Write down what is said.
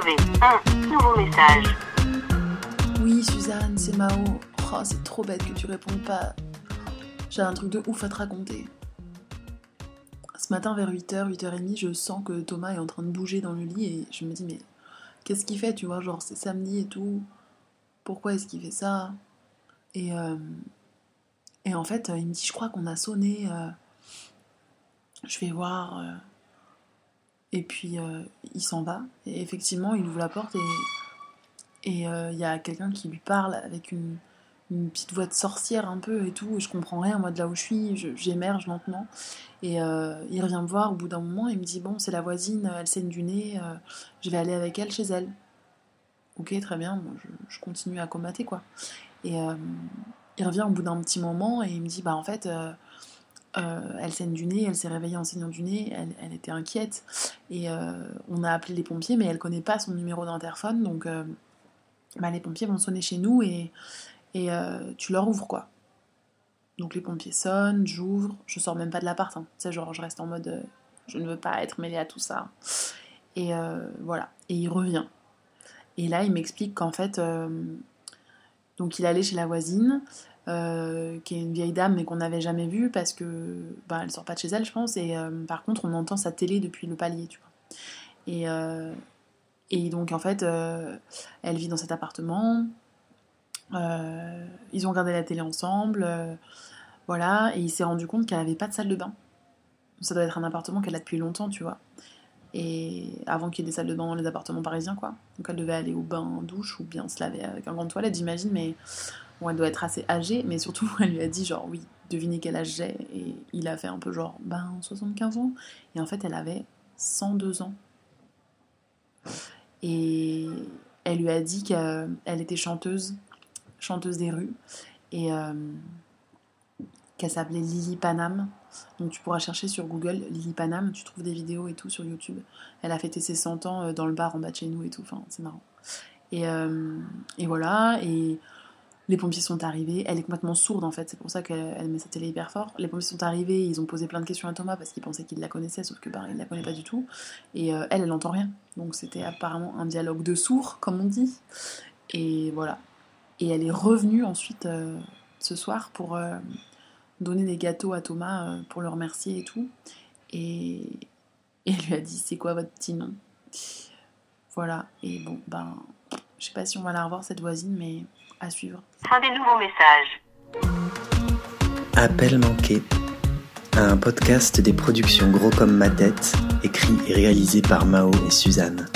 un nouveau message. Oui, Suzanne, c'est Mao. Oh, c'est trop bête que tu répondes pas. J'ai un truc de ouf à te raconter. Ce matin, vers 8h, 8h30, je sens que Thomas est en train de bouger dans le lit et je me dis, mais qu'est-ce qu'il fait, tu vois? Genre, c'est samedi et tout. Pourquoi est-ce qu'il fait ça? Et, euh, et en fait, il me dit, je crois qu'on a sonné. euh, je vais voir. euh, et puis, euh, il s'en va. Et effectivement, il ouvre la porte et euh, il y a quelqu'un qui lui parle avec une, petite voix de sorcière un peu et tout. Et je comprends rien, moi, de là où je suis. J'émerge lentement. Et euh, il revient me voir au bout d'un moment. Il me dit Bon, c'est la voisine, elle saigne du nez. je vais aller avec elle chez elle. Ok, très bien. Je, je continue à comater, quoi. Et il revient au bout d'un petit moment et il me dit Bah, en fait. Euh, elle saigne du nez, elle s'est réveillée en saignant du nez, elle, était inquiète et euh, on a appelé les pompiers mais elle connaît pas son numéro d'interphone donc euh, bah, les pompiers vont sonner chez nous et, et tu leur ouvres quoi. Donc les pompiers sonnent, j'ouvre, je sors même pas de l'appart, hein. Tu sais, genre je reste en mode je ne veux pas être mêlée à tout ça. Et voilà, et il revient. Et là il m'explique qu'en fait, donc il allait chez la voisine, euh, qui est une vieille dame mais qu'on n'avait jamais vue parce que bah, elle sort pas de chez elle je pense et euh, par contre on entend sa télé depuis le palier tu vois. Et, euh, et donc en fait, elle vit dans cet appartement. Ils ont regardé la télé ensemble. voilà. Et il s'est rendu compte qu'elle avait pas de salle de bain. Ça doit être un appartement qu'elle a depuis longtemps, tu vois. Et avant qu'il y ait des salles de bain dans les appartements parisiens, quoi. Donc elle devait aller au bain douche ou bien se laver avec un grand toilette, j'imagine. Mais elle doit être assez âgée. Mais surtout, elle lui a dit, genre, oui, devinez quel âge j'ai. Et il a fait un peu genre, ben, 75 ans. Et en fait, elle avait 102 ans. Et elle lui a dit qu'elle était chanteuse, chanteuse des rues, et euh, qu'elle s'appelait Lily Panam. Donc tu pourras chercher sur Google Lily Panam, tu trouves des vidéos et tout sur YouTube. Elle a fêté ses 100 ans euh, dans le bar en bas de chez nous et tout, enfin c'est marrant. Et, euh, et voilà, et les pompiers sont arrivés. Elle est complètement sourde en fait, c'est pour ça qu'elle elle met sa télé hyper fort. Les pompiers sont arrivés, ils ont posé plein de questions à Thomas parce qu'ils pensaient qu'il la connaissait, sauf que bah, la connaît pas du tout. Et euh, elle, elle n'entend rien. Donc c'était apparemment un dialogue de sourds, comme on dit. Et voilà. Et elle est revenue ensuite euh, ce soir pour euh, donner des gâteaux à Thomas pour le remercier et tout. Et, et elle lui a dit c'est quoi votre petit nom? Voilà. Et bon, ben, je sais pas si on va la revoir cette voisine, mais à suivre. Fin des nouveaux messages. Appel manqué. Un podcast des productions Gros comme ma tête, écrit et réalisé par Mao et Suzanne.